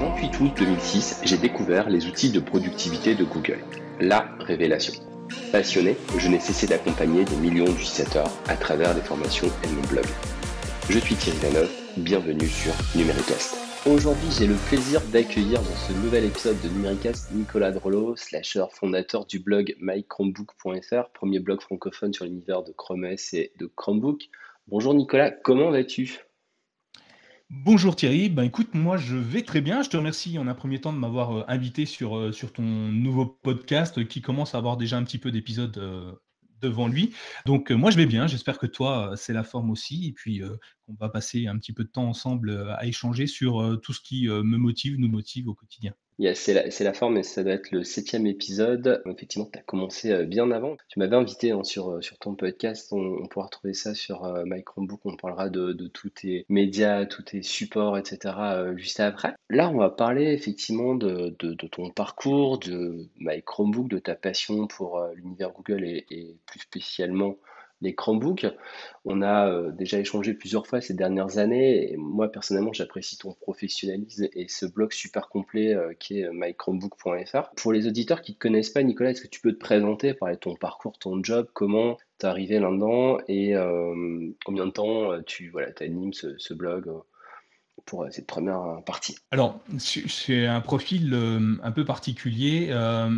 28 août 2006, j'ai découvert les outils de productivité de Google. La révélation. Passionné, je n'ai cessé d'accompagner des millions d'utilisateurs à travers des formations et mon blog. Je suis Thierry Lanov, bienvenue sur Numéricast. Aujourd'hui, j'ai le plaisir d'accueillir dans ce nouvel épisode de Numéricast Nicolas Drolo, slasher fondateur du blog mychromebook.fr, premier blog francophone sur l'univers de Chrome OS et de Chromebook. Bonjour Nicolas, comment vas-tu? Bonjour Thierry, ben écoute, moi je vais très bien. Je te remercie en un premier temps de m'avoir euh, invité sur, euh, sur ton nouveau podcast qui commence à avoir déjà un petit peu d'épisodes euh, devant lui. Donc moi je vais bien, j'espère que toi c'est la forme aussi et puis qu'on va passer un petit peu de temps ensemble à échanger sur tout ce qui me motive, nous motive au quotidien c'est la, forme et ça doit être le septième épisode. Effectivement, tu as commencé euh, bien avant. Tu m'avais invité hein, sur, euh, sur ton podcast. On, pourra retrouver ça sur euh, My Chromebook. On parlera de, tous tes médias, tous tes supports, etc. juste après. Là, on va parler effectivement de, ton parcours, de My Chromebook, de ta passion pour l'univers Google et plus spécialement les Chromebooks. On a euh, déjà échangé plusieurs fois ces dernières années et moi personnellement j'apprécie ton professionnalisme et ce blog super complet euh, qui est mychromebook.fr. Pour les auditeurs qui ne te connaissent pas, Nicolas, est-ce que tu peux te présenter, parler ton parcours, ton job, comment tu es arrivé là-dedans et euh, combien de temps tu voilà, animes ce blog pour cette première partie Alors, c'est un profil euh, un peu particulier. Euh,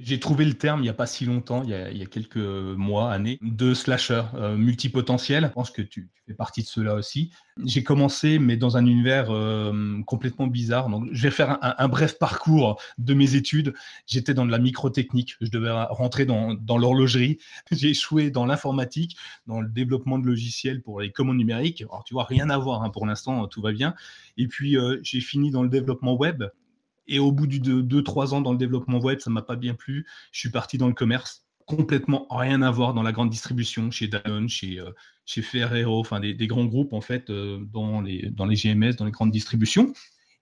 j'ai trouvé le terme il n'y a pas si longtemps, il y a, quelques mois, années, de slasher euh, multipotentiel. Je pense que tu, fais partie de cela aussi. J'ai commencé, mais dans un univers complètement bizarre. Donc, je vais faire un, bref parcours de mes études. J'étais dans de la microtechnique. Je devais rentrer dans, dans l'horlogerie. J'ai échoué dans l'informatique, dans le développement de logiciels pour les commandes numériques. Alors, tu vois, rien à voir. Hein, pour l'instant, tout va bien. Et puis, euh, j'ai fini dans le développement web. Et au bout de 2-3 ans dans le développement web, ça m'a pas bien plu. Je suis parti dans le commerce. Complètement rien à voir dans la grande distribution, chez Danone, chez, euh, chez Ferrero, enfin des, grands groupes en fait, euh, dans, les, dans les GMS, dans les grandes distributions.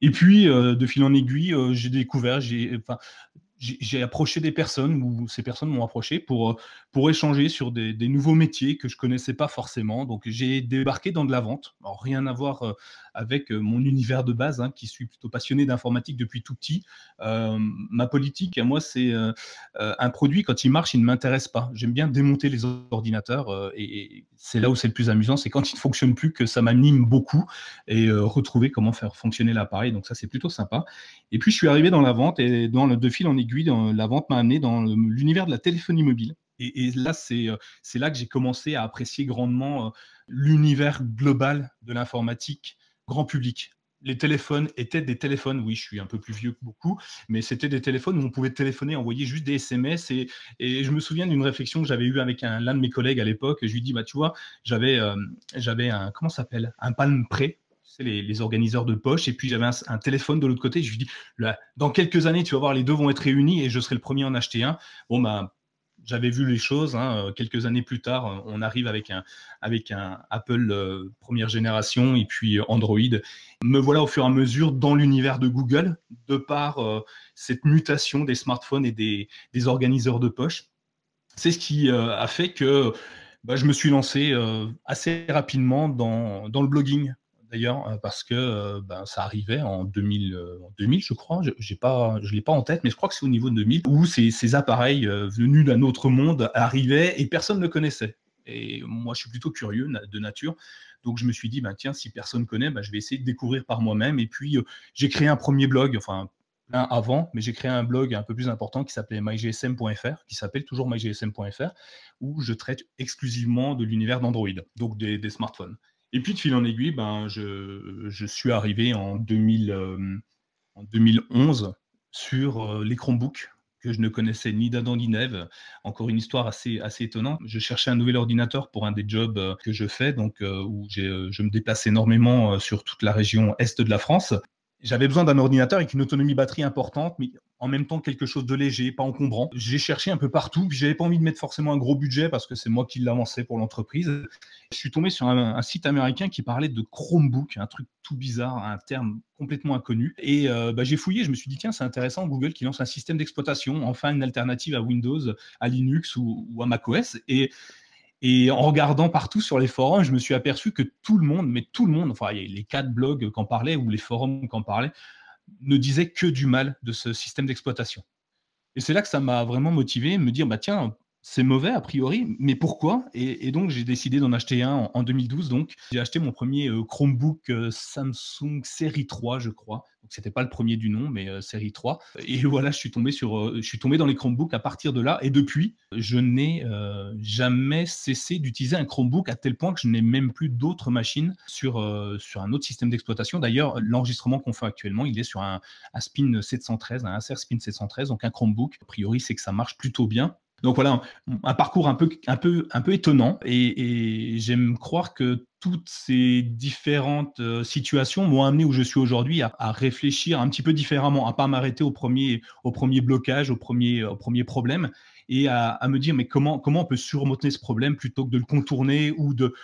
Et puis, de fil en aiguille, j'ai découvert, j'ai, j'ai approché des personnes, ou ces personnes m'ont approché pour, euh, pour échanger sur des, nouveaux métiers que je connaissais pas forcément. Donc j'ai débarqué dans de la vente. Alors, rien à voir euh, avec euh, mon univers de base, hein, qui suis plutôt passionné d'informatique depuis tout petit. ma politique, à moi, c'est un produit, quand il marche, il ne m'intéresse pas. J'aime bien démonter les ordinateurs et, c'est là où c'est le plus amusant, c'est quand il ne fonctionne plus que ça m'anime beaucoup et retrouver comment faire fonctionner l'appareil. Donc ça, c'est plutôt sympa. Et puis, je suis arrivé dans la vente et dans le de fil en la vente m'a amené dans l'univers de la téléphonie mobile. Et, là, euh, c'est là que j'ai commencé à apprécier grandement euh, l'univers global de l'informatique grand public. Les téléphones étaient des téléphones, oui, je suis un peu plus vieux que beaucoup, mais c'était des téléphones où on pouvait téléphoner, envoyer juste des SMS. Et, je me souviens d'une réflexion que j'avais eue avec l'un de mes collègues à l'époque. Je lui dis, bah, tu vois, j'avais euh, un, comment s'appelle, un Palm Pre les, organiseurs de poche. Et puis j'avais un, téléphone de l'autre côté. Je lui dis, dans quelques années, tu vas voir, les deux vont être réunis et je serai le premier à en acheter un. Bon, ben, j'avais vu les choses. Hein, quelques années plus tard, on arrive avec un, Apple euh, première génération et puis Android. Me voilà au fur et à mesure dans l'univers de Google, de par euh, cette mutation des smartphones et des, des organiseurs de poche. C'est ce qui euh, a fait que bah, je me suis lancé assez rapidement dans le blogging d'ailleurs, euh, parce que euh, ben, ça arrivait en 2000, 2000 euh, je crois. Je ne l'ai pas en tête, mais je crois que c'est au niveau de 2000, où ces, appareils venus d'un autre monde arrivaient et personne ne connaissait. Et moi, je suis plutôt curieux de nature. Donc, je me suis dit, ben, tiens, si personne ne connaît, ben, je vais essayer de découvrir par moi-même. Et puis, j'ai créé un premier blog, enfin, un avant, mais j'ai créé un blog un peu plus important qui s'appelait mygsm.fr, qui s'appelle toujours mygsm.fr, où je traite exclusivement de l'univers d'Android, donc des smartphones. Et puis de fil en aiguille, ben, je, suis arrivé en, 2000, euh, 2011 sur euh, les que je ne connaissais ni d'Adam ni d'Ève. Encore une histoire assez, étonnante. Je cherchais un nouvel ordinateur pour un des jobs euh, que je fais, donc où je me déplace énormément sur toute la région est de la France. J'avais besoin d'un ordinateur avec une autonomie batterie importante, mais en même temps quelque chose de léger, pas encombrant. J'ai cherché un peu partout, puis j'avais pas envie de mettre forcément un gros budget parce que c'est moi qui l'avançais pour l'entreprise. Je suis tombé sur un, site américain qui parlait de Chromebook, un truc tout bizarre, un terme complètement inconnu. Et euh, bah, j'ai fouillé, je me suis dit tiens c'est intéressant, Google qui lance un système d'exploitation, enfin une alternative à Windows, à Linux ou, ou à macOS. Et et en regardant partout sur les forums, je me suis aperçu que tout le monde, mais tout le monde, enfin les quatre blogs qu'en parlaient ou les forums qu'en parlaient, ne disaient que du mal de ce système d'exploitation. Et c'est là que ça m'a vraiment motivé, me dire, bah tiens, c'est mauvais a priori, mais pourquoi? Et, donc j'ai décidé d'en acheter un en, 2012. Donc j'ai acheté mon premier euh, Chromebook euh, Samsung Série 3, je crois. Donc c'était pas le premier du nom, mais euh, Série 3. Et voilà, je suis tombé sur, je suis tombé dans les Chromebooks à partir de là. Et depuis, je n'ai jamais cessé d'utiliser un Chromebook à tel point que je n'ai même plus d'autres machines sur sur un autre système d'exploitation. D'ailleurs, l'enregistrement qu'on fait actuellement, il est sur un, un Spin 713, un Acer Spin 713, donc un Chromebook. A priori, c'est que ça marche plutôt bien. Donc voilà, un parcours un peu, un peu, un peu étonnant et, j'aime croire que toutes ces différentes euh, situations m'ont amené où je suis aujourd'hui à, réfléchir un petit peu différemment, à pas m'arrêter au premier, au premier blocage, au premier, premier problème et à, me dire mais comment, comment on peut surmonter ce problème plutôt que de le contourner ou de,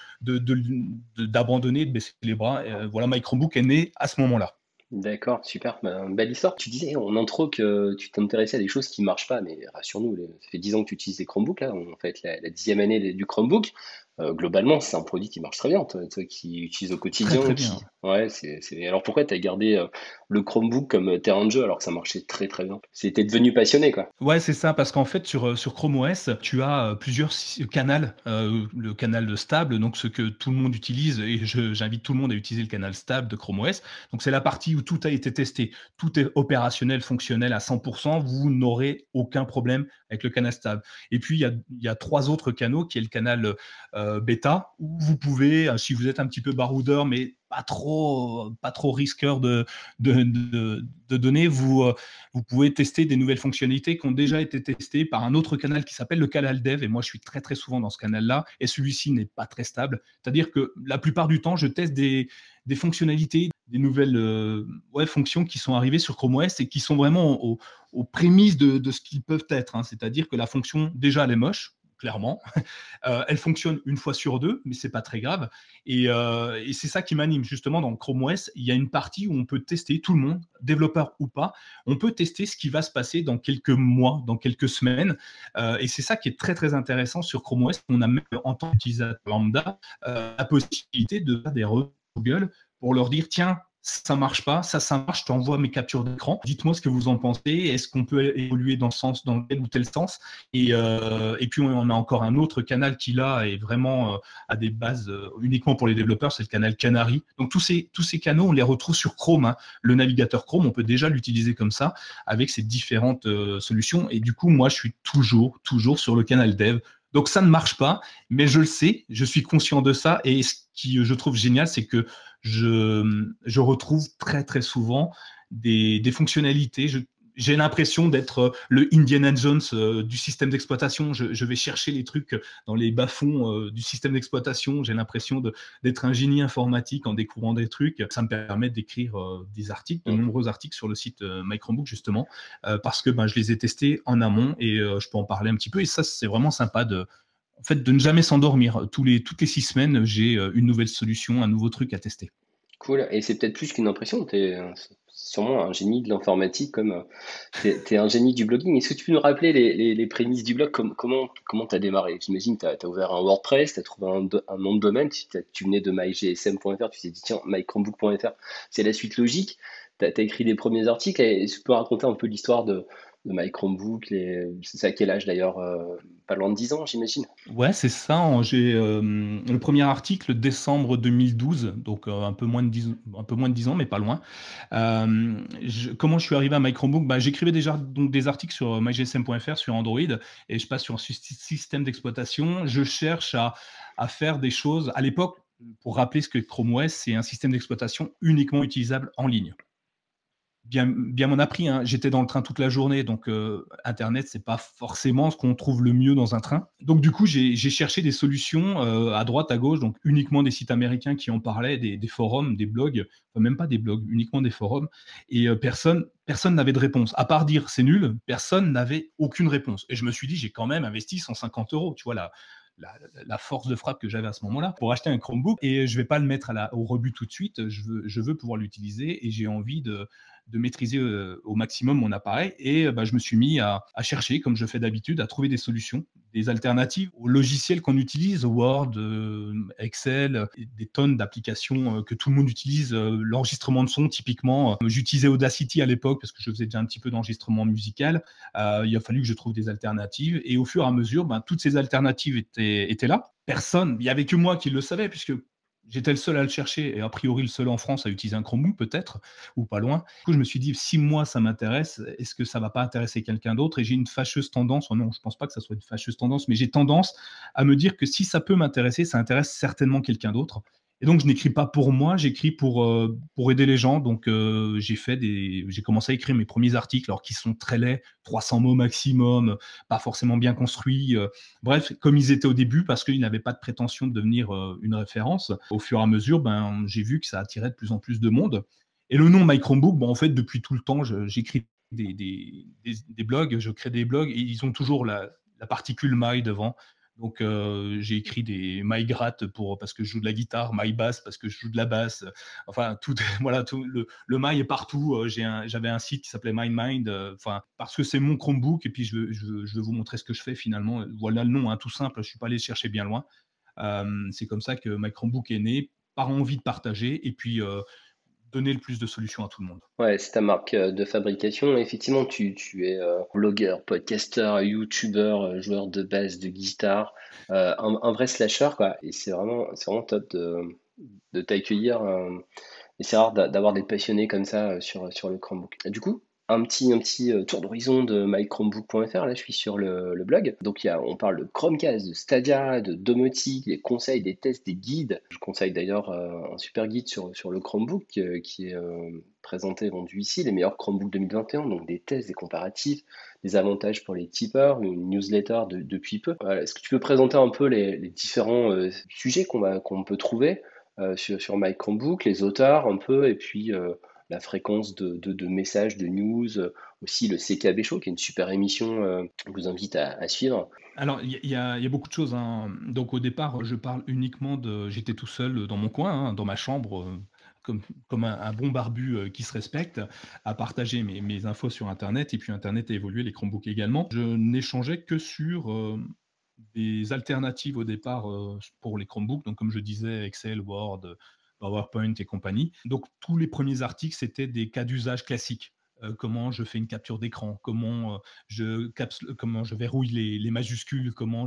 d'abandonner, de, baisser les bras. Euh, voilà, My Chromebook est né à ce moment-là. D'accord, super, bah, belle histoire. Tu disais en intro que tu t'intéressais à des choses qui ne marchent pas, mais rassure-nous, ça fait 10 ans que tu utilises des Chromebooks, là, en fait la, dixième année du Chromebook. Euh, globalement, c'est un produit qui marche très bien, toi, qui utilises au quotidien. Très. Ouais, c'est, Alors pourquoi tu as gardé euh, le Chromebook comme terrain de jeu alors que ça marchait très très bien? C'était devenu passionné, quoi. Ouais, c'est ça, parce qu'en fait, sur, euh, sur Chrome OS, tu as plusieurs canaux. le canal stable, donc ce que tout le monde utilise, et j'invite tout le monde à utiliser le canal stable de Chrome OS. Donc c'est la partie où tout a été testé, tout est opérationnel, fonctionnel à 100%, vous n'aurez aucun problème avec le canal stable. Et puis, il y a, y a trois autres canaux, qui est le canal euh, bêta où vous pouvez, euh, si vous êtes un petit peu baroudeur, mais pas trop, pas trop risqueur de, de, données, vous, euh, vous pouvez tester des nouvelles fonctionnalités qui ont déjà été testées par un autre canal qui s'appelle le canal dev. Et moi, je suis très, très souvent dans ce canal-là. Et celui-ci n'est pas très stable. C'est-à-dire que la plupart du temps, je teste des, fonctionnalités, des nouvelles fonctions qui sont arrivées sur Chrome OS et qui sont vraiment aux, prémices de, ce qu'ils peuvent être. Hein. C'est-à-dire que la fonction, déjà, elle est moche clairement. Euh, elle fonctionne une fois sur deux, mais c'est pas très grave. Euh, et, c'est ça qui m'anime justement dans Chrome OS. Il y a une partie où on peut tester tout le monde, développeur ou pas. On peut tester ce qui va se passer dans quelques mois, dans quelques semaines. Euh, et c'est ça qui est très très intéressant sur Chrome OS. On a même en tant qu'utilisateur lambda la possibilité de faire des Google pour leur dire tiens ça marche pas, ça, ça marche, je t'envoie mes captures d'écran. Dites-moi ce que vous en pensez. Est-ce qu'on peut évoluer dans, sens, dans tel ou tel sens? Et, euh, puis, on a encore un autre canal qui, là, est vraiment euh, à des bases euh, uniquement pour les développeurs, c'est le canal Canary. Donc, tous ces, tous ces canaux, on les retrouve sur Chrome. Hein. Le navigateur Chrome, on peut déjà l'utiliser comme ça avec ces différentes solutions. Et du coup, moi, je suis toujours, toujours sur le canal Dev. Donc, ça ne marche pas, mais je le sais, je suis conscient de ça. Et ce qui, je trouve génial, c'est que je, retrouve très très souvent des, fonctionnalités. J'ai l'impression d'être le Indiana Jones euh, du système d'exploitation. Je, vais chercher les trucs dans les bas-fonds euh, du système d'exploitation. J'ai l'impression d'être un génie informatique en découvrant des trucs. Ça me permet d'écrire euh, des articles, de mmh. nombreux articles sur le site My Chromebook justement, parce que ben, je les ai testés en amont et je peux en parler un petit peu. Et ça, c'est vraiment sympa de, en fait, de ne jamais s'endormir. Tous les, toutes les six semaines, j'ai euh, une nouvelle solution, un nouveau truc à tester. Cool. Et c'est peut-être plus qu'une impression. Sûrement un génie de l'informatique, comme euh, tu es, un génie du blogging. Est-ce que tu peux nous rappeler les, prémices du blog? Comment tu as démarré? J'imagine que tu as, ouvert un WordPress, tu as trouvé un, nom de domaine. Tu, venais de mygsm.fr, tu t'es dit, tiens, mychromebook.fr, c'est la suite logique. Tu as, écrit les premiers articles. Est-ce que tu peux raconter un peu l'histoire de, de Chromebook. C'est à quel âge d'ailleurs euh, Pas loin de 10 ans, j'imagine. Ouais, c'est ça. J'ai euh, le premier article décembre 2012, donc euh, un, peu moins de 10, un peu moins de 10 ans, mais pas loin. comment je suis arrivé à Chromebook bah, J'écrivais déjà donc, des articles sur mygsm.fr sur Android et je passe sur un système d'exploitation. Je cherche à, à faire des choses. À l'époque, pour rappeler ce que Chrome OS, c'est un système d'exploitation uniquement utilisable en ligne bien, bien m'en a pris. Hein. J'étais dans le train toute la journée, donc euh, Internet, c'est pas forcément ce qu'on trouve le mieux dans un train. Donc du coup, j'ai cherché des solutions euh, à droite, à gauche, donc uniquement des sites américains qui en parlaient, des, forums, des blogs, même pas des blogs, uniquement des forums, et euh, personne personne n'avait de réponse. À part dire c'est nul, personne n'avait aucune réponse. Et je me suis dit, j'ai quand même investi 150 euros. Tu vois, là la, force de frappe que j'avais à ce moment-là pour acheter un Chromebook et je vais pas le mettre à la, au rebut tout de suite. Je veux, je veux pouvoir l'utiliser et j'ai envie de, de maîtriser euh, au maximum mon appareil. Et bah, je me suis mis à, chercher, comme je fais d'habitude, à trouver des solutions des alternatives aux logiciels qu'on utilise, Word, euh, Excel, des tonnes d'applications euh, que tout le monde utilise. Euh, l'enregistrement de son, typiquement, j'utilisais Audacity à l'époque parce que je faisais déjà un petit peu d'enregistrement musical. il a fallu que je trouve des alternatives. Et au fur et à mesure, ben, toutes ces alternatives étaient, étaient là. Personne, il n'y avait que moi qui le savais, puisque J'étais le seul à le chercher et a priori le seul en France à utiliser un Chromebook peut-être, ou pas loin. Du coup, je me suis dit, si moi ça m'intéresse, est-ce que ça va pas intéresser quelqu'un d'autre? Et j'ai une fâcheuse tendance, oh non, je pense pas que ça soit une fâcheuse tendance, mais j'ai tendance à me dire que si ça peut m'intéresser, ça intéresse certainement quelqu'un d'autre. Et donc, je n'écris pas pour moi, j'écris pour, euh, aider les gens. Donc, euh, j'ai fait des, j'ai commencé à écrire mes premiers articles, alors qui sont très laids, 300 mots maximum, pas forcément bien construits. Euh. bref, comme ils étaient au début, parce qu'ils n'avaient pas de prétention de devenir une référence. Au fur et à mesure, ben, j'ai vu que ça attirait de plus en plus de monde. Et le nom My Chromebook, en fait, depuis tout le temps, j'écris des, des, blogs, je crée des blogs, et ils ont toujours la, la particule My devant. Donc euh, j'ai écrit des My Grat pour parce que je joue de la guitare, My Bass parce que je joue de la basse. Enfin tout voilà tout le, le My est partout. Euh, j'avais un site qui s'appelait My Mind. Euh, enfin parce que c'est mon Chromebook et puis je, je, je, vous montrer ce que je fais finalement. Voilà le nom, hein, tout simple. Je suis pas allé chercher bien loin. c'est comme ça que My Chromebook est né par envie de partager et puis donner le plus de solutions à tout le monde. Ouais, c'est ta marque euh, de fabrication. Effectivement, tu, tu es euh, blogueur, podcasteur, youtubeur, euh, joueur de basse, de guitare, un, vrai slasher, quoi. Et c'est vraiment, vraiment top de, de t'accueillir. et c'est rare d'avoir des passionnés comme ça sur, sur le Chromebook. du coup, un petit, euh, tour d'horizon de mychromebook.fr. Là, je suis sur le, blog. Donc, on parle de Chromecast, de Stadia, de domotique, des conseils, des tests, des guides. Je conseille d'ailleurs euh, un super guide sur, le Chromebook euh, qui est présenté vendu ici, les meilleurs Chromebooks 2021. Donc, des tests, des comparatifs, des avantages pour les tipeurs, une newsletter depuis peu. Est-ce que tu peux présenter un peu les, différents sujets qu'on qu'on peut trouver sur, sur My Chromebook, les auteurs un peu, et puis la fréquence de, messages, de news, euh, aussi le CKB Show, qui est une super émission euh, je vous invite à, suivre. Alors, il y, a beaucoup de choses. Hein. Donc, au départ, je parle uniquement de. J'étais tout seul dans mon coin, hein, dans ma chambre. Euh, comme, un, bon barbu qui se respecte, à partager mes, mes, infos sur Internet. Et puis Internet a évolué, les Chromebooks également. Je n'échangeais que sur des alternatives au départ pour les Chromebooks. Donc, comme je disais, Excel, Word, PowerPoint et compagnie. Donc tous les premiers articles, c'était des cas d'usage classiques. Euh, comment je fais une capture d'écran, comment, euh, je comment je verrouille les, majuscules, comment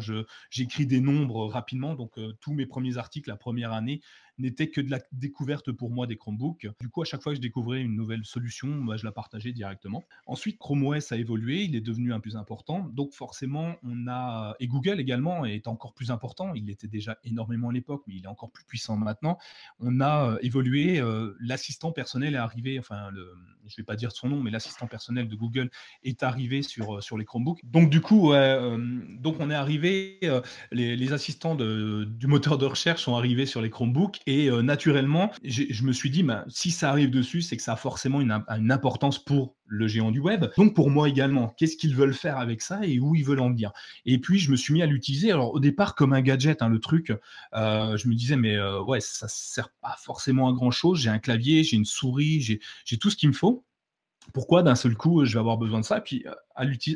j'écris des nombres rapidement. Donc euh, tous mes premiers articles la première année, n'était que de la découverte pour moi des Chromebooks. Du coup, à chaque fois que je découvrais une nouvelle solution, moi, je la partageais directement. Ensuite, Chrome OS a évolué, il est devenu un plus important. Donc forcément, on a et Google également est encore plus important. Il était déjà énormément à l'époque, mais il est encore plus puissant maintenant. On a euh, évolué. Euh, l'assistant personnel est arrivé. Enfin, le, je vais pas dire son nom, mais l'assistant personnel de Google est arrivé sur euh, sur les Chromebooks. Donc du coup, donc on est arrivé. Les, assistants du moteur de recherche sont arrivés sur les Chromebooks et euh, naturellement, je me suis dit, bah, si ça arrive dessus, c'est que ça a forcément une, importance pour le géant du web. Donc pour moi également, qu'est-ce qu'ils veulent faire avec ça et où ils veulent en venir? Et puis je me suis mis à l'utiliser. Alors au départ comme un gadget, hein, le truc, euh, je me disais mais euh, ouais ça sert pas forcément à grand chose. J'ai un clavier, j'ai une souris, j'ai tout ce qu'il me faut pourquoi d'un seul coup je vais avoir besoin de ça? Puis euh,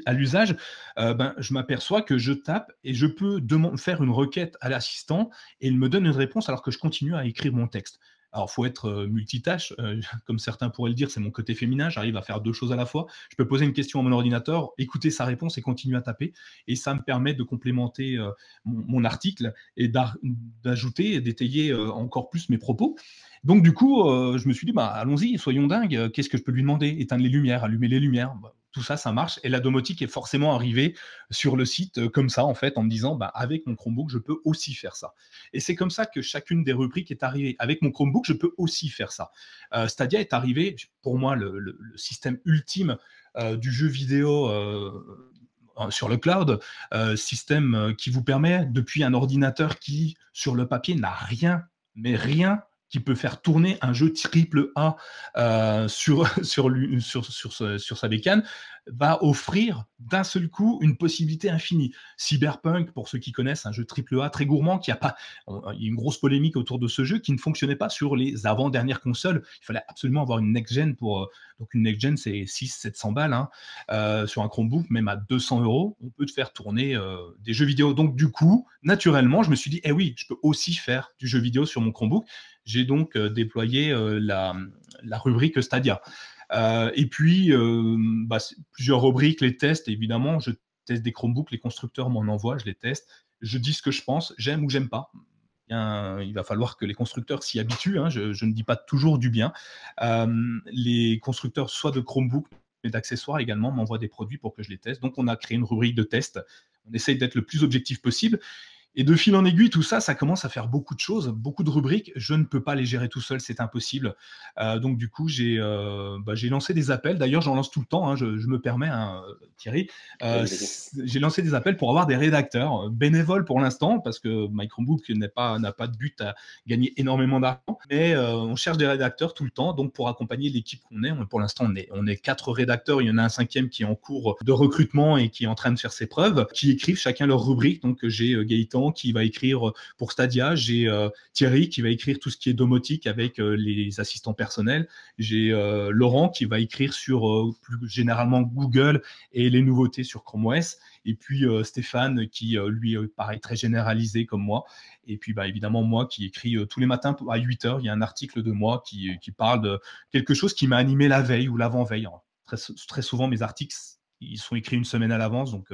à l'usage, euh, ben, je m'aperçois que je tape et je peux faire une requête à l'assistant et il me donne une réponse alors que je continue à écrire mon texte. Alors, faut être multitâche, comme certains pourraient le dire, c'est mon côté féminin, j'arrive à faire deux choses à la fois. Je peux poser une question à mon ordinateur, écouter sa réponse et continuer à taper. Et ça me permet de complémenter mon, article et d'ajouter d'étayer encore plus mes propos. Donc, du coup, je me suis dit, bah, allons-y, soyons dingues. Qu'est-ce que je peux lui demander? Éteindre les lumières, allumer les lumières. Bah, tout ça, ça marche. Et la domotique est forcément arrivée sur le site euh, comme ça, en fait, en me disant, bah, avec mon Chromebook, je peux aussi faire ça. Et c'est comme ça que chacune des rubriques est arrivée. Avec mon Chromebook, je peux aussi faire ça. Euh, Stadia est arrivé, pour moi, le, système ultime du jeu vidéo sur le cloud, système qui vous permet, depuis un ordinateur qui, sur le papier, n'a rien, mais rien qui peut faire tourner un jeu triple A euh, sur, sur, sur, sur, sa bécane, va offrir d'un seul coup une possibilité infinie. Cyberpunk, pour ceux qui connaissent, un jeu triple A très gourmand, qui a pas, il y a une grosse polémique autour de ce jeu qui ne fonctionnait pas sur les avant-dernières consoles. Il fallait absolument avoir une next-gen pour, euh, donc une next-gen c'est 600-700 balles, hein. euh, sur un Chromebook, même à 200 euros, on peut te faire tourner des jeux vidéo. Donc du coup, naturellement, je me suis dit, eh oui, je peux aussi faire du jeu vidéo sur mon Chromebook j'ai donc euh, déployé euh, la, rubrique Stadia. Euh, et puis, bah, plusieurs rubriques, les tests, évidemment, je teste des Chromebooks, les constructeurs m'en envoient, je les teste, je dis ce que je pense, j'aime ou j'aime pas. il va falloir que les constructeurs s'y habituent, hein, je, ne dis pas toujours du bien. les constructeurs, soit de Chromebook, mais d'accessoires également, m'envoient des produits pour que je les teste. Donc, on a créé une rubrique de test. On essaye d'être le plus objectif possible. Et de fil en aiguille, tout ça, ça commence à faire beaucoup de choses, beaucoup de rubriques. Je ne peux pas les gérer tout seul, c'est impossible. Euh, donc du coup, j'ai euh, bah, lancé des appels. D'ailleurs, j'en lance tout le temps. Hein, je, me permets, hein, Thierry. Euh, j'ai lancé des appels pour avoir des rédacteurs bénévoles pour l'instant, parce que My Chromebook n'a pas, pas de but à gagner énormément d'argent. Mais on cherche des rédacteurs tout le temps. Donc pour accompagner l'équipe qu'on est, pour l'instant, on est, on est quatre rédacteurs. Il y en a un cinquième qui est en cours de recrutement et qui est en train de faire ses preuves, qui écrivent chacun leur rubrique. Donc j'ai Gaëtan qui va écrire euh, pour Stadia, j'ai euh, Thierry qui va écrire tout ce qui est domotique avec euh, les assistants personnels, j'ai Laurent qui va écrire sur plus généralement Google et les nouveautés sur Chrome OS, et puis Stéphane qui lui paraît très généralisé comme moi, et puis bah, évidemment moi qui écris tous les matins à 8 heures, il y a un article de moi qui, qui parle de quelque chose qui m'a animé la veille ou l'avant-veille. Très, très, souvent mes articles ils sont écrits une semaine à l'avance, donc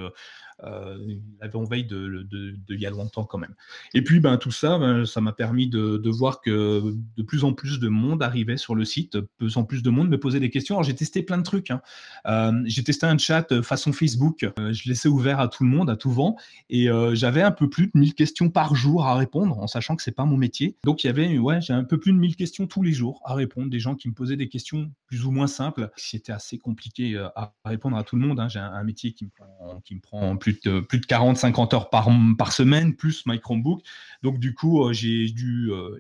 l'avant-veille de, de, de, il y a longtemps quand même. Et puis ben, tout ça, ben, ça m'a permis de, de, voir que de plus en plus de monde arrivait sur le site, de plus en plus de monde me posait des questions. Alors j'ai testé plein de trucs. Hein. Euh, j'ai testé un chat façon Facebook, euh, je laissais ouvert à tout le monde, à tout vent, et euh, j'avais un peu plus de 1000 questions par jour à répondre, en sachant que c'est pas mon métier. Donc il y avait, ouais, j'ai un peu plus de 1000 questions tous les jours à répondre, des gens qui me posaient des questions plus ou moins simples. C'était assez compliqué à répondre à tout le monde. Hein. J'ai un, métier qui me prend, qui me prend plus de, plus de 40, 50 heures par, semaine, plus My Chromebook. Donc, du coup, euh, j'ai dû euh,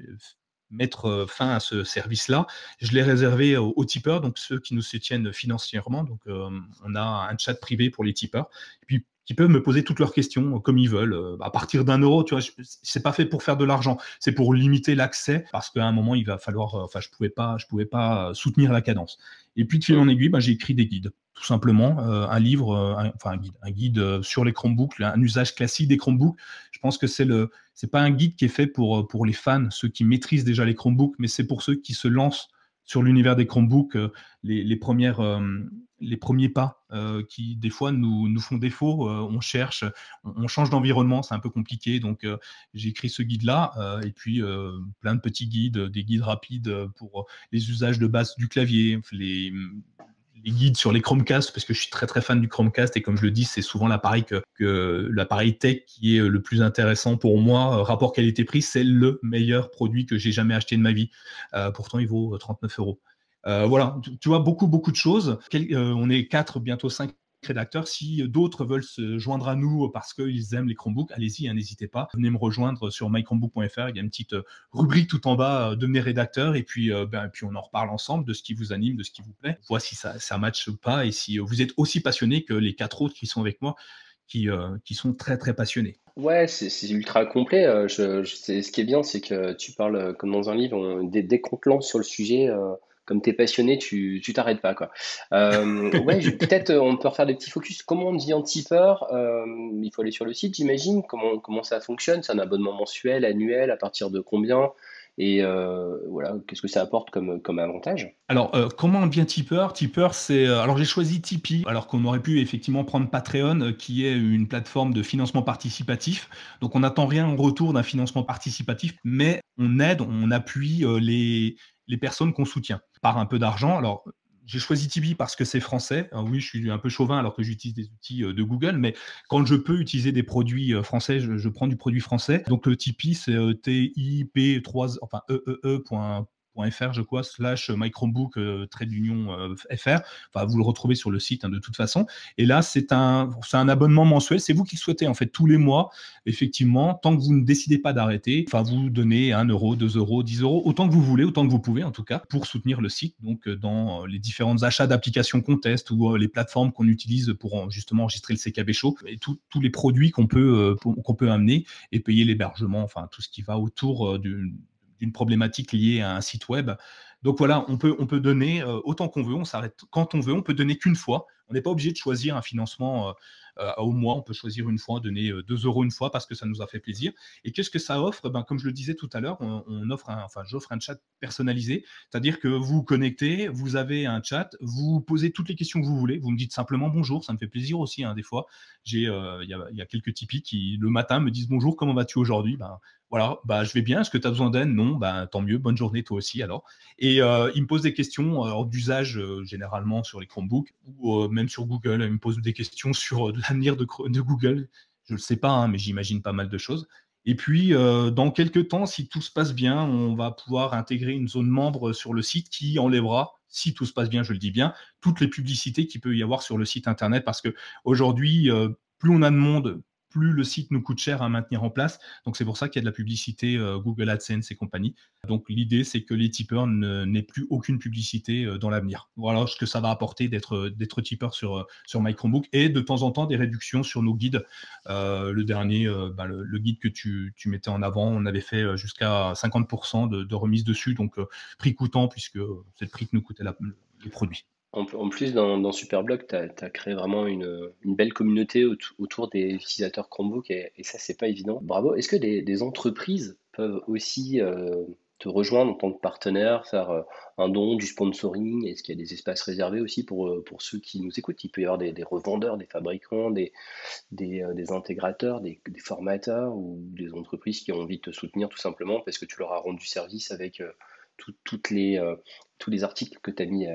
mettre euh, fin à ce service-là. Je l'ai réservé aux, tipeurs, donc ceux qui nous soutiennent financièrement. Donc, on a un chat privé pour les tipeurs. Et puis, qui peuvent me poser toutes leurs questions comme ils veulent. À partir d'un euro, tu vois, c'est pas fait pour faire de l'argent, c'est pour limiter l'accès parce qu'à un moment il va falloir, enfin, je pouvais pas, je pouvais pas soutenir la cadence. Et puis de fil en aiguille, ben, j'ai écrit des guides tout simplement euh, un livre, euh, un, enfin un guide, un guide euh, sur les Chromebooks, un usage classique des Chromebooks. Je pense que c'est le, pas un guide qui est fait pour pour les fans, ceux qui maîtrisent déjà les Chromebooks, mais c'est pour ceux qui se lancent sur l'univers des Chromebooks, les, les premières les premiers pas qui des fois nous, nous font défaut. on cherche, on, change d'environnement, c'est un peu compliqué. Donc j'ai écrit ce guide-là et puis plein de petits guides, des guides rapides pour les usages de base du clavier, les, les guides sur les Chromecast parce que je suis très très fan du Chromecast et comme je le dis, c'est souvent l'appareil que, tech qui est le plus intéressant pour moi. Rapport qualité-prix, c'est le meilleur produit que j'ai jamais acheté de ma vie. Euh, pourtant, il vaut 39 euh, euros. Euh, voilà, tu, vois beaucoup beaucoup de choses. on est quatre, bientôt cinq rédacteurs. Si d'autres veulent se joindre à nous parce qu'ils aiment les Chromebooks, allez-y, hein, n'hésitez pas. Venez me rejoindre sur mychromebook.fr. Il y a une petite euh, rubrique tout en bas euh, de mes rédacteurs et puis, euh, ben, puis on en reparle ensemble de ce qui vous anime, de ce qui vous plaît. On voit si ça, ça match ou pas et si vous êtes aussi passionné que les quatre autres qui sont avec moi. Qui, qui sont très très passionnés. Ouais, c'est ultra complet. Je, ce qui est bien, c'est que tu parles comme dans un livre, dès, dès qu'on te lance sur le sujet, comme tu es passionné, tu t'arrêtes pas. Quoi. Euh, ouais, peut-être euh, on peut refaire des petits focus. Comment on devient tipeur euh, Il faut aller sur le site, j'imagine. Comment, comment ça fonctionne? C'est un abonnement mensuel, annuel, à partir de combien? Et voilà, qu'est-ce que ça apporte comme, comme avantage? Alors, comment on devient tipeur? Tipeur, c'est. alors, j'ai choisi Tipeee, alors qu'on aurait pu effectivement prendre Patreon, qui est une plateforme de financement participatif. Donc, on n'attend rien en retour d'un financement participatif, mais on aide, on appuie les, les personnes qu'on soutient par un peu d'argent. Alors, j'ai choisi Tipeee parce que c'est français. oui, je suis un peu chauvin alors que j'utilise des outils euh, de Google, mais quand je peux utiliser des produits euh, français, je, prends du produit français. Donc le Tipeee, c'est euh, T-I-P 3, enfin E-E-E .fr, je crois, slash mychromebook euh, trait d'union euh, FR. Enfin, vous le retrouvez sur le site hein, de toute façon. Et là, c'est un, abonnement mensuel. C'est vous qui le souhaitez, en fait, tous les mois, effectivement, tant que vous ne décidez pas d'arrêter. Enfin, vous donnez 1 euro, 2 euros, 10 euros, autant que vous voulez, autant que vous pouvez, en tout cas, pour soutenir le site. Donc, euh, dans les différents achats d'applications qu'on teste ou les plateformes qu'on utilise pour justement enregistrer le CKB Show et tous les produits qu'on peut, qu'on peut amener et payer l'hébergement, enfin, tout ce qui va autour d'une d'une problématique liée à un site web. Donc voilà, on peut, on peut donner euh, autant qu'on veut, on s'arrête quand on veut, on peut donner qu'une fois. On n'est pas obligé de choisir un financement euh, euh, au mois, on peut choisir une fois, donner 2 euros une fois parce que ça nous a fait plaisir. Et qu'est-ce que ça offre? Ben, Comme je le disais tout à l'heure, on, offre enfin, j'offre un chat personnalisé, c'est-à-dire que vous vous connectez, vous avez un chat, vous posez toutes les questions que vous voulez, vous me dites simplement bonjour, ça me fait plaisir aussi. Hein, des fois, il y, a quelques Tipeee qui le matin me disent bonjour, comment vas-tu aujourd'hui? Ben, voilà, bah, je vais bien. Est-ce que tu as besoin d'aide? Non, bah, tant mieux. Bonne journée, toi aussi, alors. Et euh, il me pose des questions euh, d'usage, euh, généralement sur les Chromebooks même sur Google. Il me pose des questions sur l'avenir de, Google. Je ne le sais pas, hein, mais j'imagine pas mal de choses. Et puis, dans quelques temps, si tout se passe bien, on va pouvoir intégrer une zone membre sur le site qui enlèvera, si tout se passe bien, je le dis bien, toutes les publicités qu'il peut y avoir sur le site Internet. Parce que aujourd'hui, plus on a de monde, plus le site nous coûte cher à maintenir en place. Donc c'est pour ça qu'il y a de la publicité euh, Google AdSense et compagnie. Donc l'idée c'est que les tipeurs n'aient plus aucune publicité euh, dans l'avenir. Voilà ce que ça va apporter d'être d'être tipeur sur euh, sur et de temps en temps des réductions sur nos guides. le dernier, bah, le, guide que tu, mettais en avant, on avait fait jusqu'à 50% de, remise dessus, donc prix coûtant puisque c'est le prix que nous coûtait la, les produits. En, plus, dans, Superblog, tu as, créé vraiment une, belle communauté autour des utilisateurs Chromebook et, ça, c'est pas évident. Bravo. Est-ce que des, entreprises peuvent aussi euh, te rejoindre en tant que partenaire, faire euh, un don, du sponsoring? Est-ce qu'il y a des espaces réservés aussi pour, euh, ceux qui nous écoutent? Il peut y avoir des, revendeurs, des fabricants, des, intégrateurs, des, formateurs ou des entreprises qui ont envie de te soutenir tout simplement parce que tu leur as rendu service avec tous les articles que tu as mis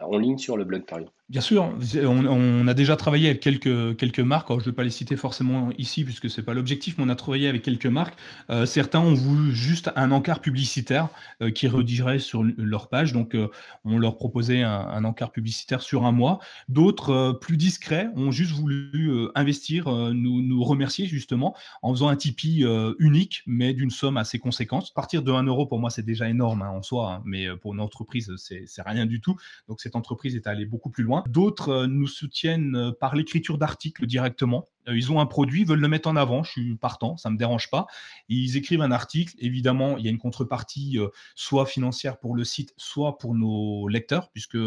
en ligne sur le blog, par exemple. Bien sûr, on, a déjà travaillé avec quelques, quelques marques. je ne vais pas les citer forcément ici puisque ce n'est pas l'objectif, mais on a travaillé avec quelques marques. Euh, certains ont voulu juste un encart publicitaire euh, qui redirigerait sur leur page. Donc, euh, on leur proposait un, encart publicitaire sur un mois. D'autres, plus discrets, ont juste voulu investir, nous, nous remercier justement en faisant un Tipeee unique, mais d'une somme assez conséquente. Partir de 1 euro, pour moi, c'est déjà énorme hein, en soi, hein, mais pour une entreprise, c'est rien du tout. Donc, cette entreprise est allée beaucoup plus loin. D'autres euh, nous soutiennent euh, par l'écriture d'articles directement. Euh, ils ont un produit, veulent le mettre en avant. Je suis partant, ça me dérange pas. Ils écrivent un article. Évidemment, il y a une contrepartie, soit financière pour le site, soit pour nos lecteurs, puisque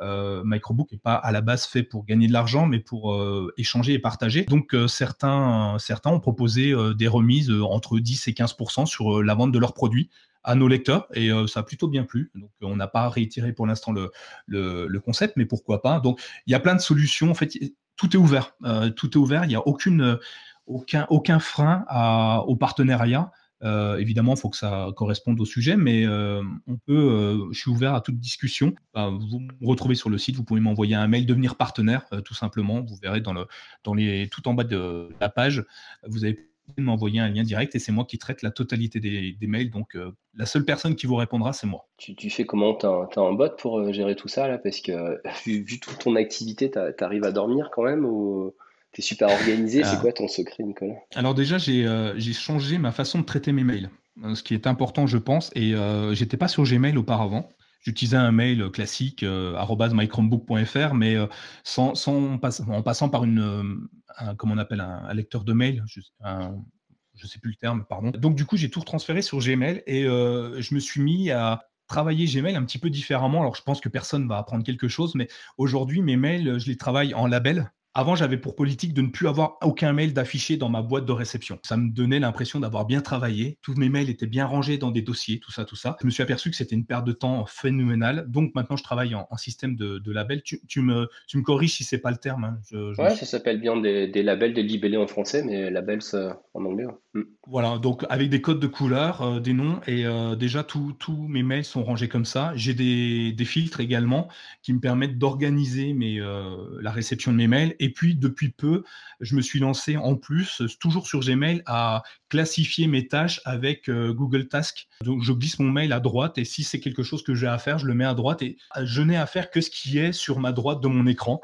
Microbook n'est pas à la base fait pour gagner de l'argent, mais pour échanger et partager. Donc certains, certains ont proposé des remises entre 10 et 15% sur la vente de leurs produits à nos lecteurs et euh, ça a plutôt bien plu. Donc on n'a pas réitéré pour l'instant le, le, concept, mais pourquoi pas. Donc il y a plein de solutions. En fait, tout est ouvert. Euh, tout est ouvert. Il n'y a aucune, aucun, aucun frein à, au partenariat. Euh, évidemment, il faut que ça corresponde au sujet, mais on peut. je suis ouvert à toute discussion. Bah, vous me retrouvez sur le site. Vous pouvez m'envoyer un mail, devenir partenaire, tout simplement. Vous verrez dans le, dans les, tout en bas de la page, vous avez m'envoyer un lien direct et c'est moi qui traite la totalité des, mails. Donc euh, la seule personne qui vous répondra, c'est moi. Tu, fais comment? Tu as, un bot pour euh, gérer tout ça là? Parce que vu, toute ton activité, tu arrives à dormir quand même ou tu es super organisé? C'est ah. quoi ton secret, Nicolas? Alors déjà, euh, j'ai changé ma façon de traiter mes mails. Ce qui est important, je pense, et j'étais pas sur Gmail auparavant j'utilisais un mail classique euh, mychromebook.fr, mais sans, sans, en passant par un, comment on appelle un, lecteur de mail, je, ne sais plus le terme, pardon. Donc du coup, j'ai tout transféré sur Gmail et je me suis mis à travailler Gmail un petit peu différemment. Alors je pense que personne va apprendre quelque chose, mais aujourd'hui, mes mails, je les travaille en label. Avant, j'avais pour politique de ne plus avoir aucun mail d'affiché dans ma boîte de réception. Ça me donnait l'impression d'avoir bien travaillé. Tous mes mails étaient bien rangés dans des dossiers, tout ça, tout ça. Je me suis aperçu que c'était une perte de temps phénoménale. Donc maintenant, je travaille en, système de, label. Tu, me, tu me corriges si c'est pas le terme. Hein. Ouais, ça s'appelle bien des, labels, des libellés en français, mais labels en anglais. Voilà, donc avec des codes de couleur, euh, des noms, et euh, déjà tous mes mails sont rangés comme ça. J'ai des, filtres également qui me permettent d'organiser euh, la réception de mes mails. Et puis depuis peu, je me suis lancé en plus, toujours sur Gmail, à classifier mes tâches avec Google Task. Donc je glisse mon mail à droite et si c'est quelque chose que j'ai à faire, je le mets à droite et je n'ai à faire que ce qui est sur ma droite de mon écran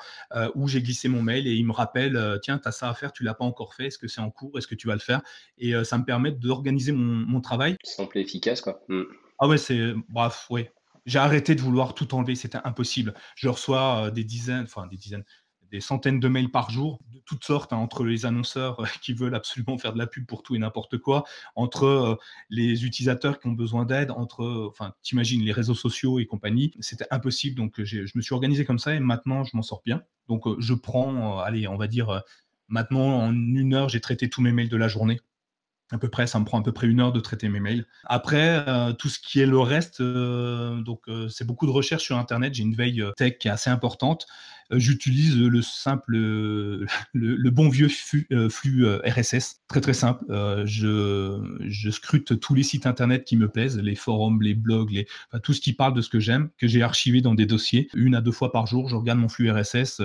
où j'ai glissé mon mail et il me rappelle tiens, tu as ça à faire, tu l'as pas encore fait, est-ce que c'est en cours, est-ce que tu vas le faire? Et euh, ça me permet d'organiser mon, travail. Simple et efficace, quoi. Mm. Ah ouais, c'est. Bref, ouais. J'ai arrêté de vouloir tout enlever, c'était impossible. Je reçois euh, des dizaines, enfin des dizaines, des centaines de mails par jour, de toutes sortes, hein, entre les annonceurs euh, qui veulent absolument faire de la pub pour tout et n'importe quoi, entre les utilisateurs qui ont besoin d'aide, entre, enfin, t'imagines, les réseaux sociaux et compagnie. C'était impossible, donc je me suis organisé comme ça et maintenant je m'en sors bien. Donc je prends, allez, on va dire, maintenant en une heure, j'ai traité tous mes mails de la journée à peu près, ça me prend à peu près une heure de traiter mes mails. Après, euh, tout ce qui est le reste, euh, donc euh, c'est beaucoup de recherches sur Internet. J'ai une veille tech qui est assez importante. J'utilise le simple, le, bon vieux flux, RSS, très très simple. je, je, scrute tous les sites Internet qui me plaisent, les forums, les blogs, les, tout ce qui parle de ce que j'aime, que j'ai archivé dans des dossiers. Une à deux fois par jour, je regarde mon flux RSS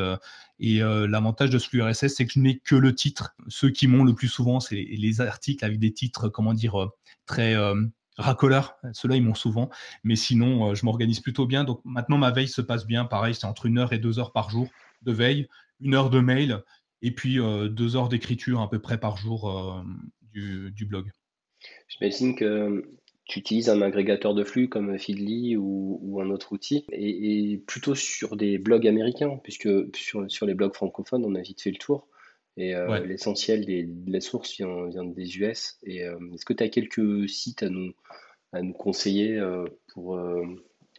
et euh, l'avantage de ce flux RSS, c'est que je n'ai que le titre. Ceux qui m'ont le plus souvent, c'est les, articles avec des titres, comment dire, euh, très euh, racoleurs. Ceux-là, ils m'ont souvent. Mais sinon, je m'organise plutôt bien. Donc maintenant, ma veille se passe bien. Pareil, c'est entre une heure et deux heures par jour de veille, une heure de mail, et puis deux heures d'écriture à peu près par jour du, du blog. J'imagine que tu utilises un agrégateur de flux comme Feedly ou, un autre outil, et, plutôt sur des blogs américains, puisque sur, les blogs francophones, on a vite fait le tour. Et euh, l'essentiel de la source vient, vient, des US. Et euh, est-ce que tu as quelques sites à nous, à nous conseiller euh, pour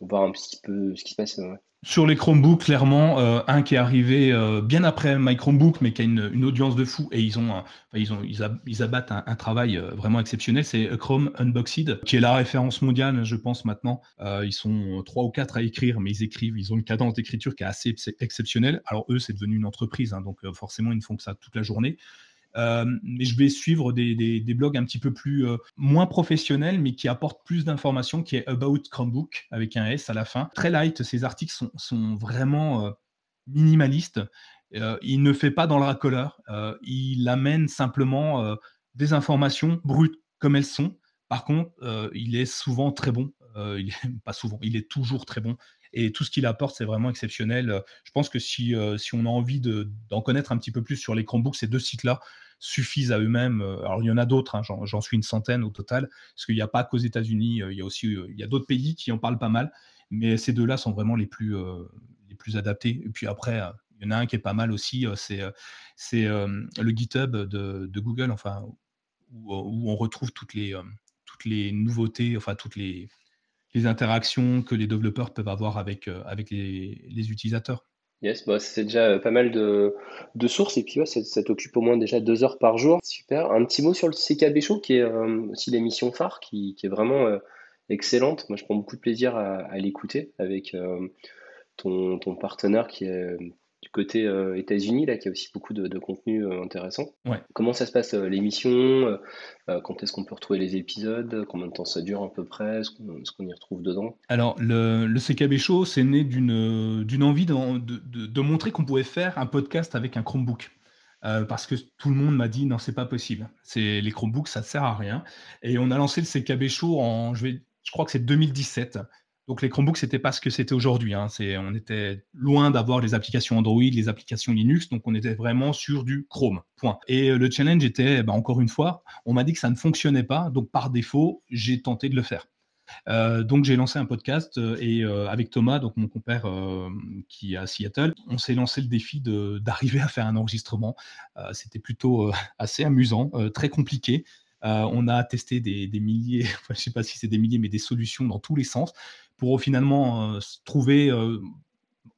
voir un petit peu ce qui se passe sur les Chromebooks, clairement, euh, un qui est arrivé euh, bien après My Chromebook, mais qui a une, audience de fou, et ils ont, ont, ils, abattent un, travail euh, vraiment exceptionnel. C'est Chrome Unboxed, qui est la référence mondiale, je pense maintenant. ils sont trois ou quatre à écrire, mais ils écrivent, ils ont une cadence d'écriture qui est assez exceptionnelle. Alors eux, c'est devenu une entreprise, hein, donc forcément, ils ne font que ça toute la journée. Euh, mais je vais suivre des, blogs un petit peu plus euh, moins professionnels, mais qui apportent plus d'informations, qui est About Chromebook avec un S à la fin. Très light, ces articles sont, vraiment euh, minimalistes. il ne fait pas dans le racoleur. il amène simplement des informations brutes comme elles sont. Par contre, il est souvent très bon. pas souvent, il est toujours très bon et tout ce qu'il apporte, c'est vraiment exceptionnel. Je pense que si, si on a envie d'en connaître un petit peu plus sur les Chromebooks, ces deux sites-là suffisent à eux-mêmes. Euh, alors il y en a d'autres, hein, j'en suis une centaine au total, parce qu'il n'y a pas qu'aux États-Unis, euh, il y a aussi il y a d'autres pays qui en parlent pas mal, mais ces deux-là sont vraiment les plus, euh, les plus adaptés. Et puis après, il y en a un qui est pas mal aussi, c'est c'est le GitHub de, de, Google, enfin où, où, on retrouve toutes les, toutes les nouveautés, enfin toutes les, les interactions que les développeurs peuvent avoir avec, avec les, utilisateurs. Yes, bah, c'est déjà euh, pas mal de, sources et puis ça, t'occupe au moins déjà deux heures par jour. Super. Un petit mot sur le CKB Show qui est euh, aussi l'émission phare qui, est vraiment euh, excellente. Moi, je prends beaucoup de plaisir à, l'écouter avec ton, ton, partenaire qui est du côté euh, États-Unis, là, qui a aussi beaucoup de, contenu euh, intéressant. Comment ça se passe euh, l'émission Quand est-ce qu'on peut retrouver les épisodes Combien de temps ça dure à peu près Est-ce qu'on y retrouve dedans? Alors, le, le, CKB Show, c'est né d'une envie de, de, montrer qu'on pouvait faire un podcast avec un Chromebook. parce que tout le monde m'a dit non, c'est pas possible. C'est les Chromebooks, ça sert à rien. Et on a lancé le CKB Show en, je, vais, je crois que c'est 2017. Donc les Chromebooks, c'était pas ce que c'était aujourd'hui. Hein. on était loin d'avoir les applications Android, les applications Linux, donc on était vraiment sur du Chrome. Point. Et euh, le challenge était, bah, encore une fois, on m'a dit que ça ne fonctionnait pas, donc par défaut, j'ai tenté de le faire. Euh, donc j'ai lancé un podcast euh, et avec Thomas, donc mon compère qui est à Seattle, on s'est lancé le défi d'arriver à faire un enregistrement. C'était plutôt assez amusant, très compliqué. on a testé des, des milliers, enfin, je ne sais pas si c'est des milliers, mais des solutions dans tous les sens pour finalement euh, trouver euh,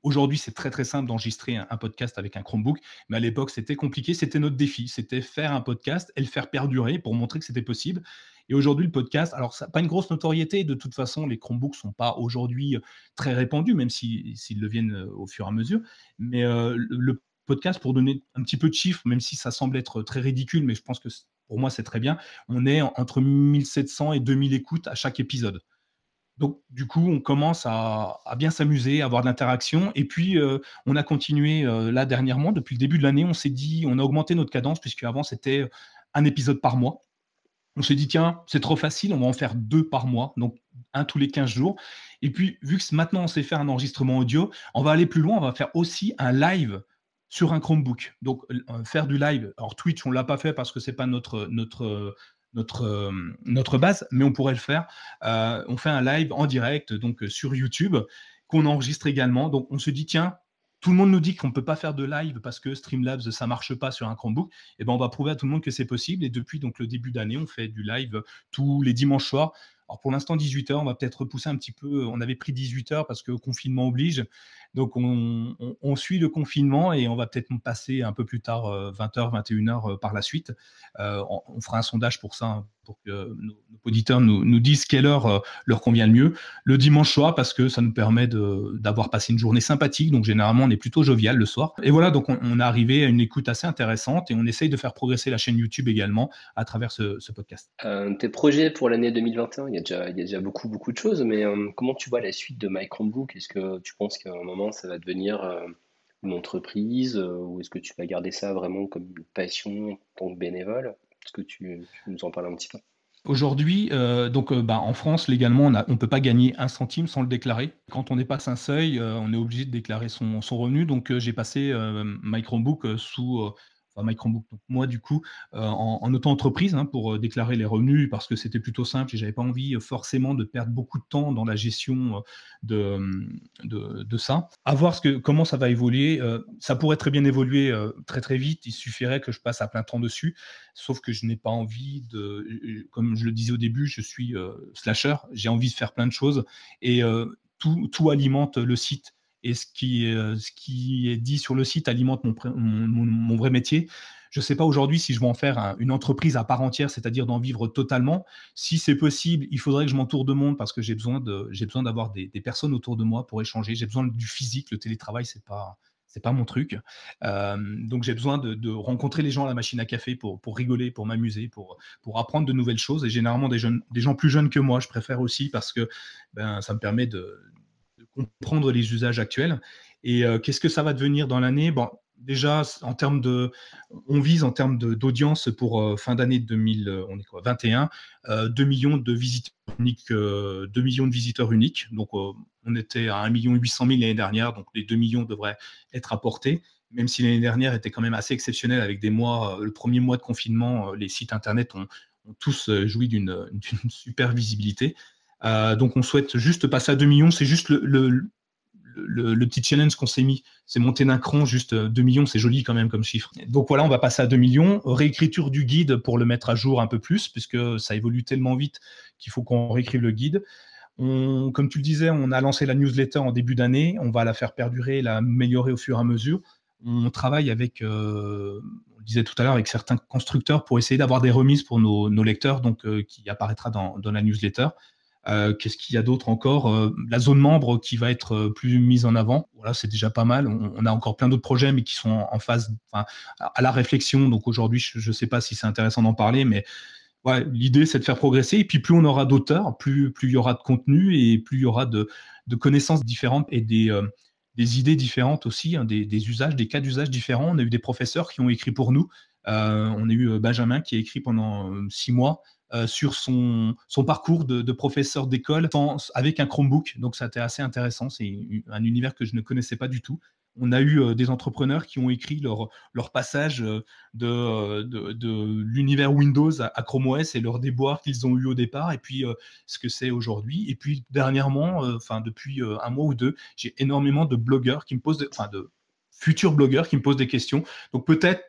Aujourd'hui, c'est très très simple d'enregistrer un, podcast avec un Chromebook, mais à l'époque, c'était compliqué. C'était notre défi, c'était faire un podcast et le faire perdurer pour montrer que c'était possible. Et aujourd'hui, le podcast, alors ça pas une grosse notoriété. De toute façon, les Chromebooks ne sont pas aujourd'hui euh, très répandus, même s'ils le viennent au fur et à mesure. Mais le podcast, pour donner un petit peu de chiffres, même si ça semble être très ridicule, mais je pense que pour moi c'est très bien, on est entre 1700 et 2000 écoutes à chaque épisode. Donc, du coup, on commence à, bien s'amuser, à avoir de l'interaction. Et puis, euh, on a continué euh, là dernièrement, depuis le début de l'année, on s'est dit, on a augmenté notre cadence, puisque avant c'était un épisode par mois. On s'est dit, tiens, c'est trop facile, on va en faire deux par mois, donc un tous les 15 jours. Et puis, vu que maintenant on sait faire un enregistrement audio, on va aller plus loin, on va faire aussi un live sur un Chromebook. Donc, euh, faire du live, alors Twitch, on ne l'a pas fait parce que ce n'est pas notre, notre, notre, euh, notre base, mais on pourrait le faire. Euh, on fait un live en direct donc sur YouTube qu'on enregistre également. Donc on se dit tiens, tout le monde nous dit qu'on ne peut pas faire de live parce que Streamlabs ça marche pas sur un Chromebook. Et eh ben on va prouver à tout le monde que c'est possible. Et depuis donc le début d'année, on fait du live tous les dimanches soirs. Alors pour l'instant 18h, on va peut-être repousser un petit peu. On avait pris 18h parce que confinement oblige. Donc on, suit le confinement et on va peut-être passer un peu plus tard 20h, euh, 21h euh, par la suite. Euh, on, fera un sondage pour ça, hein, pour que nos, auditeurs nous, disent quelle heure leur convient le mieux. Le dimanche soir parce que ça nous permet d'avoir passé une journée sympathique. Donc généralement on est plutôt jovial le soir. Et voilà, donc on, est arrivé à une écoute assez intéressante et on essaye de faire progresser la chaîne YouTube également à travers ce, podcast. tes projets pour l'année 2021, il y, a déjà, il y a déjà beaucoup, beaucoup de choses, mais comment tu vois la suite de My Chromebook? Est-ce que tu penses qu'à un moment ça va devenir euh, une entreprise euh, ou est-ce que tu vas garder ça vraiment comme une passion en tant que bénévole? Est-ce que tu, nous en parles un petit peu? Aujourd'hui, euh, donc bah, en France, légalement, on ne peut pas gagner un centime sans le déclarer. Quand on dépasse un seuil, on est obligé de déclarer son, revenu. Donc j'ai passé My Sous Chromebook. Donc, moi, du coup, euh, en, auto-entreprise, hein, pour euh, déclarer les revenus, parce que c'était plutôt simple et j'avais pas envie euh, forcément de perdre beaucoup de temps dans la gestion de, de, ça. À voir ce que, comment ça va évoluer. ça pourrait très bien évoluer très très vite. Il suffirait que je passe à plein temps dessus. Sauf que je n'ai pas envie de, comme je le disais au début, je suis slasher. J'ai envie de faire plein de choses et tout, tout alimente le site et ce qui, euh, ce qui est dit sur le site alimente mon, vrai métier. Je ne sais pas aujourd'hui si je vais en faire une entreprise à part entière, c'est-à-dire d'en vivre totalement. Si c'est possible, il faudrait que je m'entoure de monde parce que j'ai besoin d'avoir des, personnes autour de moi pour échanger. J'ai besoin du physique. Le télétravail, c'est pas, pas mon truc. Euh, donc j'ai besoin de, rencontrer les gens à la machine à café pour, rigoler, pour m'amuser, pour, apprendre de nouvelles choses. Et généralement des gens plus jeunes que moi, je préfère aussi parce que ben, ça me permet de, comprendre les usages actuels. Et euh, qu'est-ce que ça va devenir dans l'année? Bon, Déjà, en termes de, on vise en termes d'audience pour euh, fin d'année 2021, 2 euh, millions de visiteurs uniques, 2 millions de visiteurs uniques. Donc, on était à 1 million 800 000 l'année dernière, donc les 2 millions devraient être apportés même si l'année dernière était quand même assez exceptionnelle avec des mois, le premier mois de confinement, les sites internet ont, ont tous joui d'une super visibilité. Euh, donc on souhaite juste passer à 2 millions. C'est juste le, petit challenge qu'on s'est mis. C'est monter d'un cran, juste 2 millions, c'est joli quand même comme chiffre. Donc voilà, on va passer à 2 millions. Réécriture du guide pour le mettre à jour un peu plus, puisque ça évolue tellement vite qu'il faut qu'on réécrive le guide. Comme tu le disais, on a lancé la newsletter en début d'année. On va la faire perdurer, l'améliorer au fur et à mesure. On travaille avec, euh, disait tout à l'heure, avec certains constructeurs pour essayer d'avoir des remises pour nos, lecteurs, donc euh, qui apparaîtra dans la newsletter. Euh, qu'est-ce qu'il y a d'autre encore euh, La zone membre qui va être euh, plus mise en avant. Voilà, c'est déjà pas mal. On, a encore plein d'autres projets, mais qui sont en phase, à la réflexion. Donc aujourd'hui, je ne sais pas si c'est intéressant d'en parler, mais l'idée c'est de faire progresser. Et puis plus on aura d'auteurs, plus plus il y aura de contenu et plus il y aura de, de connaissances différentes et des des idées différentes aussi, hein, des, des, usages, des cas d'usage différents. On a eu des professeurs qui ont écrit pour nous. on a eu Benjamin qui a écrit pendant six mois euh, sur son, parcours de, professeur d'école avec un Chromebook. Donc, ça a été assez intéressant. C'est un univers que je ne connaissais pas du tout. On a eu euh, des entrepreneurs qui ont écrit leur, passage euh, de, l'univers Windows à, Chrome OS et leur déboire qu'ils ont eu au départ et puis ce que c'est aujourd'hui. Et puis, dernièrement, enfin, depuis un mois ou deux, j'ai énormément de blogueurs qui me posent, enfin, de futurs blogueurs qui me posent des questions. Donc, peut-être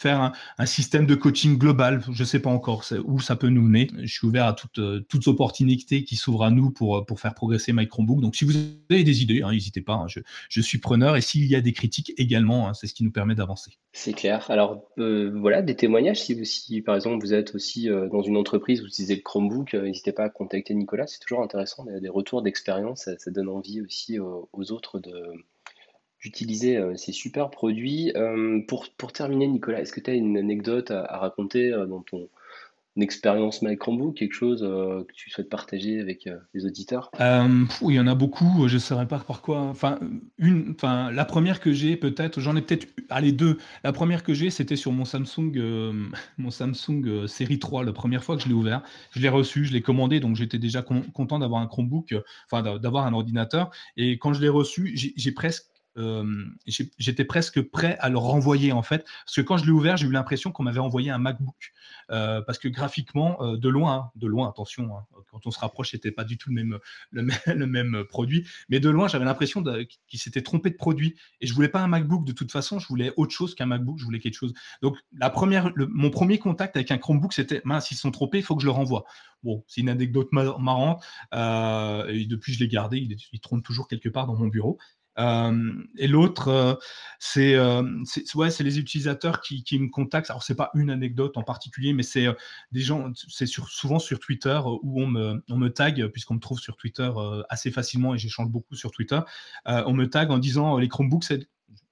faire un, système de coaching global. Je ne sais pas encore où ça peut nous mener. Je suis ouvert à toutes, euh, opportunités qui s'ouvrent à nous pour, euh, faire progresser My Chromebook. Donc, si vous avez des idées, hein, n'hésitez pas. Hein. je, suis preneur. Et s'il y a des critiques également, hein, c'est ce qui nous permet d'avancer. C'est clair. Alors, euh, voilà, des témoignages. Si, vous, si, par exemple, vous êtes aussi dans une entreprise, vous utilisez le Chromebook, n'hésitez pas à contacter Nicolas. C'est toujours intéressant. Des, des retours d'expérience, ça, donne envie aussi aux autres de d'utiliser euh, ces super produits. Euh, pour, pour terminer, Nicolas, est-ce que tu as une anecdote à, raconter euh, dans ton, expérience Chromebook, quelque chose que tu souhaites partager avec les auditeurs? Il y en a beaucoup, je ne saurais pas par quoi. Enfin, une, enfin, la première que j'ai, peut-être, j'en ai peut-être, allez, deux. La première que j'ai, c'était sur mon Samsung, mon Samsung série 3, la première fois que je l'ai ouvert. Je l'ai reçu, je l'ai commandé, donc j'étais déjà content d'avoir un Chromebook, enfin, d'avoir un ordinateur. Et quand je l'ai reçu, j'ai presque j'étais presque prêt à le renvoyer en fait, parce que quand je l'ai ouvert, j'ai eu l'impression qu'on m'avait envoyé un MacBook, euh, parce que graphiquement, euh, de loin, hein, de loin, attention, hein, quand on se rapproche, c'était pas du tout le même, le même, produit, mais de loin, j'avais l'impression qu'il s'était trompé de produit, et je voulais pas un MacBook de toute façon, je voulais autre chose qu'un MacBook, je voulais quelque chose. Donc la première, mon premier contact avec un Chromebook, c'était mince, ils sont trompés, il faut que je le renvoie. Bon, c'est une anecdote marrante, euh, et depuis je l'ai gardé, il, il toujours quelque part dans mon bureau. Euh, et l'autre, euh, c'est euh, ouais, les utilisateurs qui, me contactent. Alors, c'est pas une anecdote en particulier, mais c'est des gens, c'est souvent sur Twitter où on me, on tag, puisqu'on me trouve sur Twitter assez facilement et j'échange beaucoup sur Twitter. on me tag en disant les Chromebooks,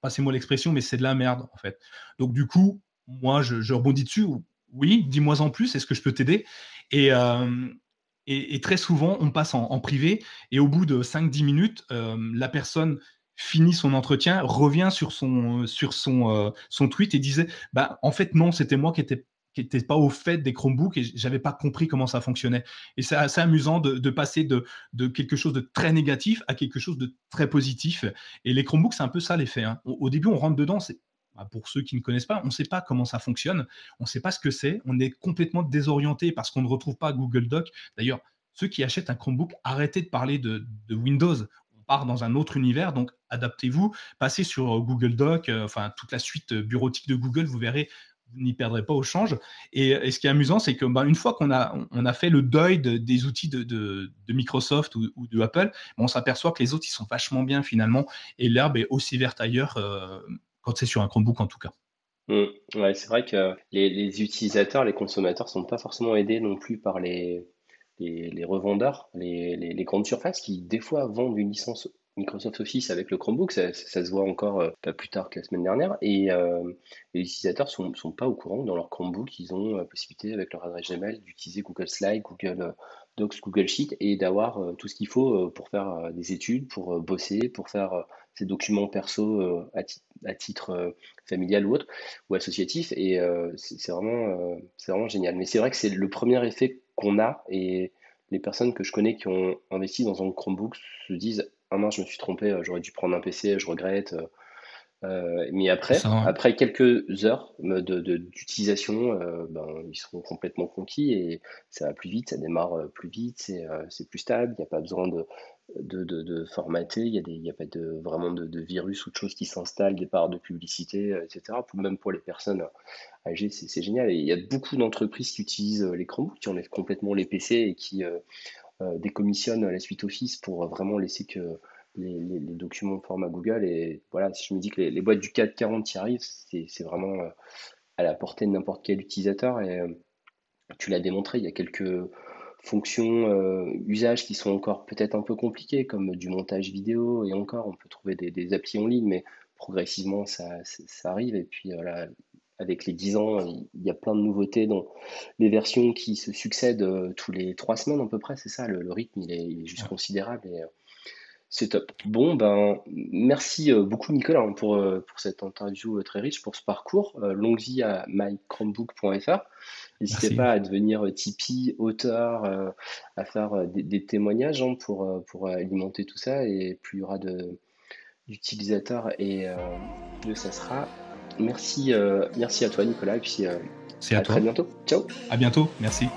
passez-moi l'expression, mais c'est de la merde, en fait. Donc, du coup, moi, je, rebondis dessus. Oui, dis-moi en plus, est-ce que je peux t'aider? Et, très souvent, on passe en, privé et au bout de 5-10 minutes, la personne finit son entretien, revient sur euh, son tweet et disait bah, En fait, non, c'était moi qui n'étais était pas au fait des Chromebooks et j'avais pas compris comment ça fonctionnait. Et c'est assez amusant de, passer de, quelque chose de très négatif à quelque chose de très positif. Et les Chromebooks, c'est un peu ça l'effet. Hein. Au, début, on rentre dedans, bah, pour ceux qui ne connaissent pas, on ne sait pas comment ça fonctionne, on ne sait pas ce que c'est, on est complètement désorienté parce qu'on ne retrouve pas Google Doc. D'ailleurs, ceux qui achètent un Chromebook, arrêtez de parler de, Windows. Dans un autre univers, donc adaptez-vous, passez sur euh, Google Doc, euh, enfin toute la suite euh, bureautique de Google, vous verrez, vous n'y perdrez pas au change. Et, ce qui est amusant, c'est que bah, une fois qu'on a, fait le deuil des outils de, Microsoft ou, de Apple, on s'aperçoit que les autres, ils sont vachement bien finalement, et l'herbe est aussi verte ailleurs quand c'est sur un Chromebook en tout cas. Mmh. C'est vrai que les, utilisateurs, les consommateurs sont pas forcément aidés non plus par les, les, revendeurs, les, grandes surfaces qui des fois vendent une licence Microsoft Office avec le Chromebook, ça, se voit encore euh, pas plus tard que la semaine dernière, et euh, les utilisateurs sont, sont pas au courant dans leur Chromebook, ils ont la possibilité avec leur adresse Gmail d'utiliser Google Slide, Google euh, Docs, Google Sheet et d'avoir tout ce qu'il faut pour faire des études, pour bosser, pour faire ses documents perso à, titre familial ou autre, ou associatif, et c'est vraiment, c'est vraiment génial. Mais c'est vrai que c'est le premier effet qu'on a, et les personnes que je connais qui ont investi dans un Chromebook se disent ah non, je me suis trompé, euh, j'aurais dû prendre un PC, je regrette. Euh, euh, mais après, après quelques heures d'utilisation, ben, ils seront complètement conquis et ça va plus vite, ça démarre plus vite, c'est plus stable, il n'y a pas besoin de, de, formater, il n'y a, a pas de, vraiment de, virus ou de choses qui s'installent, des parts de publicité, etc. Même pour les personnes âgées, c'est génial. Et il y a beaucoup d'entreprises qui utilisent les Chromebooks, qui enlèvent complètement les PC et qui euh, décommissionne la suite Office pour vraiment laisser que les, les, documents format Google. Et voilà, si je me dis que les, boîtes du 440 y arrivent, c'est vraiment euh, à la portée de n'importe quel utilisateur. Et euh, tu l'as démontré, il y a quelques fonctions, usages qui sont encore peut-être un peu compliqués, comme du montage vidéo. Et encore, on peut trouver des, des applis en ligne, mais progressivement, ça, ça arrive. Et puis, voilà, avec les 10 ans, il y a plein de nouveautés dans les versions qui se succèdent euh, tous les 3 semaines à peu près, c'est ça, le, rythme il est, juste considérable et euh, c'est top. Bon, ben merci euh, beaucoup Nicolas hein, pour, pour cette interview très riche, pour ce parcours. longue vie à mychromebook.fr. N'hésitez pas à devenir Tipeee, auteur, à faire des, témoignages hein, pour, pour alimenter tout ça et plus il y aura d'utilisateurs et mieux ça sera. Merci, euh, merci à toi, Nicolas, et puis euh, à, à très bientôt. Ciao. À bientôt. Merci.